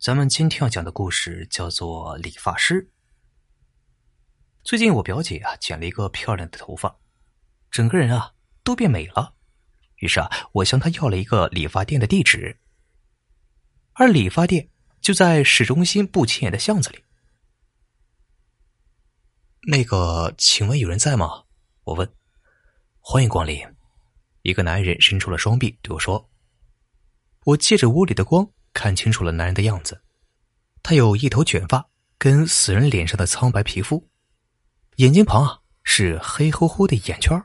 咱们今天要讲的故事叫做理发师。最近我表姐啊剪了一个漂亮的头发，整个人啊都变美了。于是啊，我向她要了一个理发店的地址，而理发店就在市中心不起眼的巷子里。那个，请问有人在吗？我问。欢迎光临。一个男人伸出了双臂对我说：“我借着屋里的光。”看清楚了男人的样子，他有一头卷发，跟死人脸上的苍白皮肤，眼睛旁啊是黑乎乎的眼圈，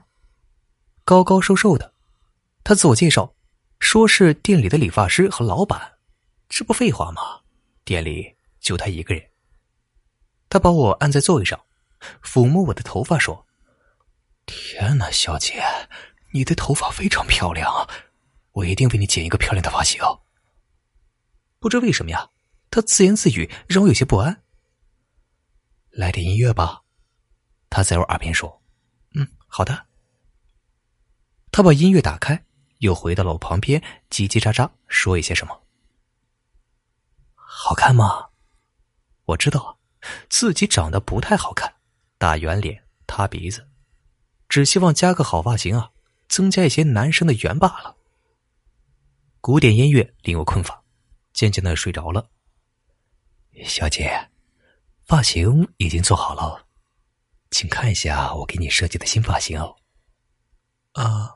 高高瘦瘦的。他自我介绍，说是店里的理发师和老板，这不废话吗？店里就他一个人。他把我按在座位上，抚摸我的头发，说：“天哪，小姐，你的头发非常漂亮，我一定为你剪一个漂亮的发型。”不知为什么呀，他自言自语，让我有些不安。来点音乐吧，他在我耳边说：“嗯，好的。”他把音乐打开，又回到了我旁边，叽叽喳喳说一些什么。好看吗？我知道自己长得不太好看，大圆脸、塌鼻子，只希望加个好发型啊，增加一些男生的缘罢了。古典音乐令我困乏。渐渐的睡着了。小姐，发型已经做好了，请看一下我给你设计的新发型哦。啊，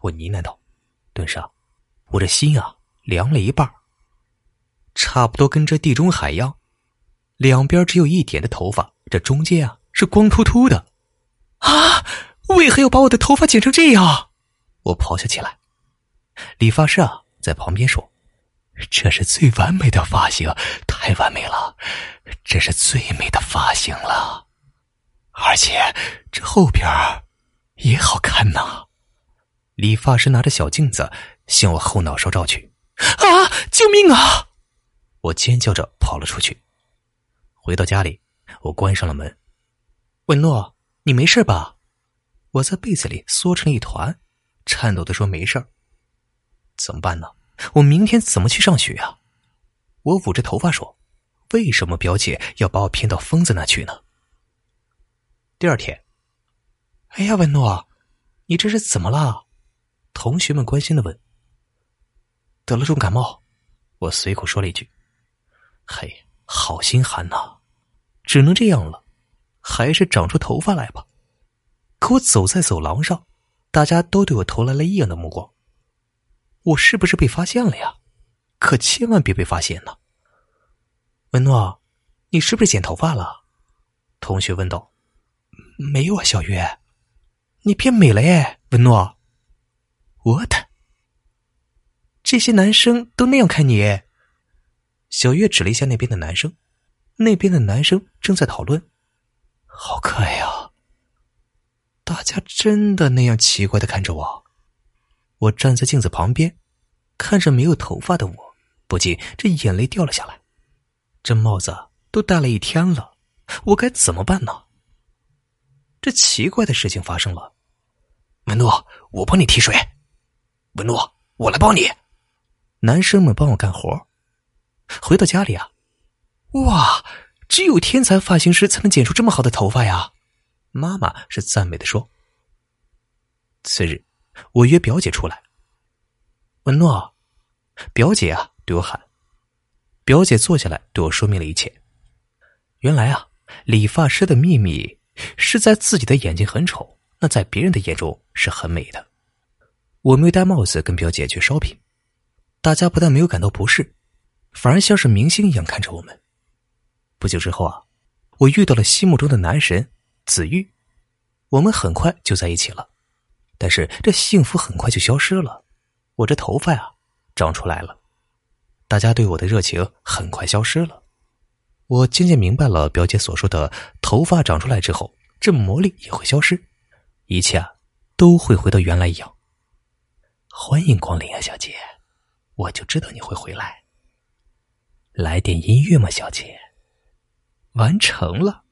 我呢喃道，顿时，我这心啊凉了一半差不多跟这地中海一样，两边只有一点的头发，这中间啊是光秃秃的。啊，为何要把我的头发剪成这样？我咆哮起来。理发师啊在旁边说。这是最完美的发型，太完美了！这是最美的发型了，而且这后边也好看呐。理发师拿着小镜子向我后脑勺照去，啊！救命啊！我尖叫着跑了出去。回到家里，我关上了门。文诺，你没事吧？我在被子里缩成一团，颤抖的说：“没事怎么办呢？我明天怎么去上学啊？我捂着头发说：“为什么表姐要把我骗到疯子那去呢？”第二天，哎呀，文诺，你这是怎么了？同学们关心的问。得了重感冒，我随口说了一句：“嘿，好心寒呐，只能这样了，还是长出头发来吧。”可我走在走廊上，大家都对我投来了异样的目光。我是不是被发现了呀？可千万别被发现呢。文诺，你是不是剪头发了？同学问道。没有啊，小月，你变美了耶，文诺。What？这些男生都那样看你？小月指了一下那边的男生，那边的男生正在讨论。好可爱呀！大家真的那样奇怪的看着我？我站在镜子旁边，看着没有头发的我，不禁这眼泪掉了下来。这帽子都戴了一天了，我该怎么办呢？这奇怪的事情发生了，文诺，我帮你提水。文诺，我来帮你。男生们帮我干活。回到家里啊，哇，只有天才发型师才能剪出这么好的头发呀！妈妈是赞美的说。次日。我约表姐出来。文诺，表姐啊，对我喊。表姐坐下来对我说明了一切。原来啊，理发师的秘密是在自己的眼睛很丑，那在别人的眼中是很美的。我没戴帽子跟表姐去 shopping，大家不但没有感到不适，反而像是明星一样看着我们。不久之后啊，我遇到了心目中的男神子玉，我们很快就在一起了。但是这幸福很快就消失了，我这头发呀长出来了，大家对我的热情很快消失了。我渐渐明白了表姐所说的，头发长出来之后，这魔力也会消失，一切啊都会回到原来一样。欢迎光临啊，小姐，我就知道你会回来。来点音乐吗，小姐？完成了，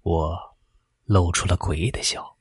我露出了诡异的笑。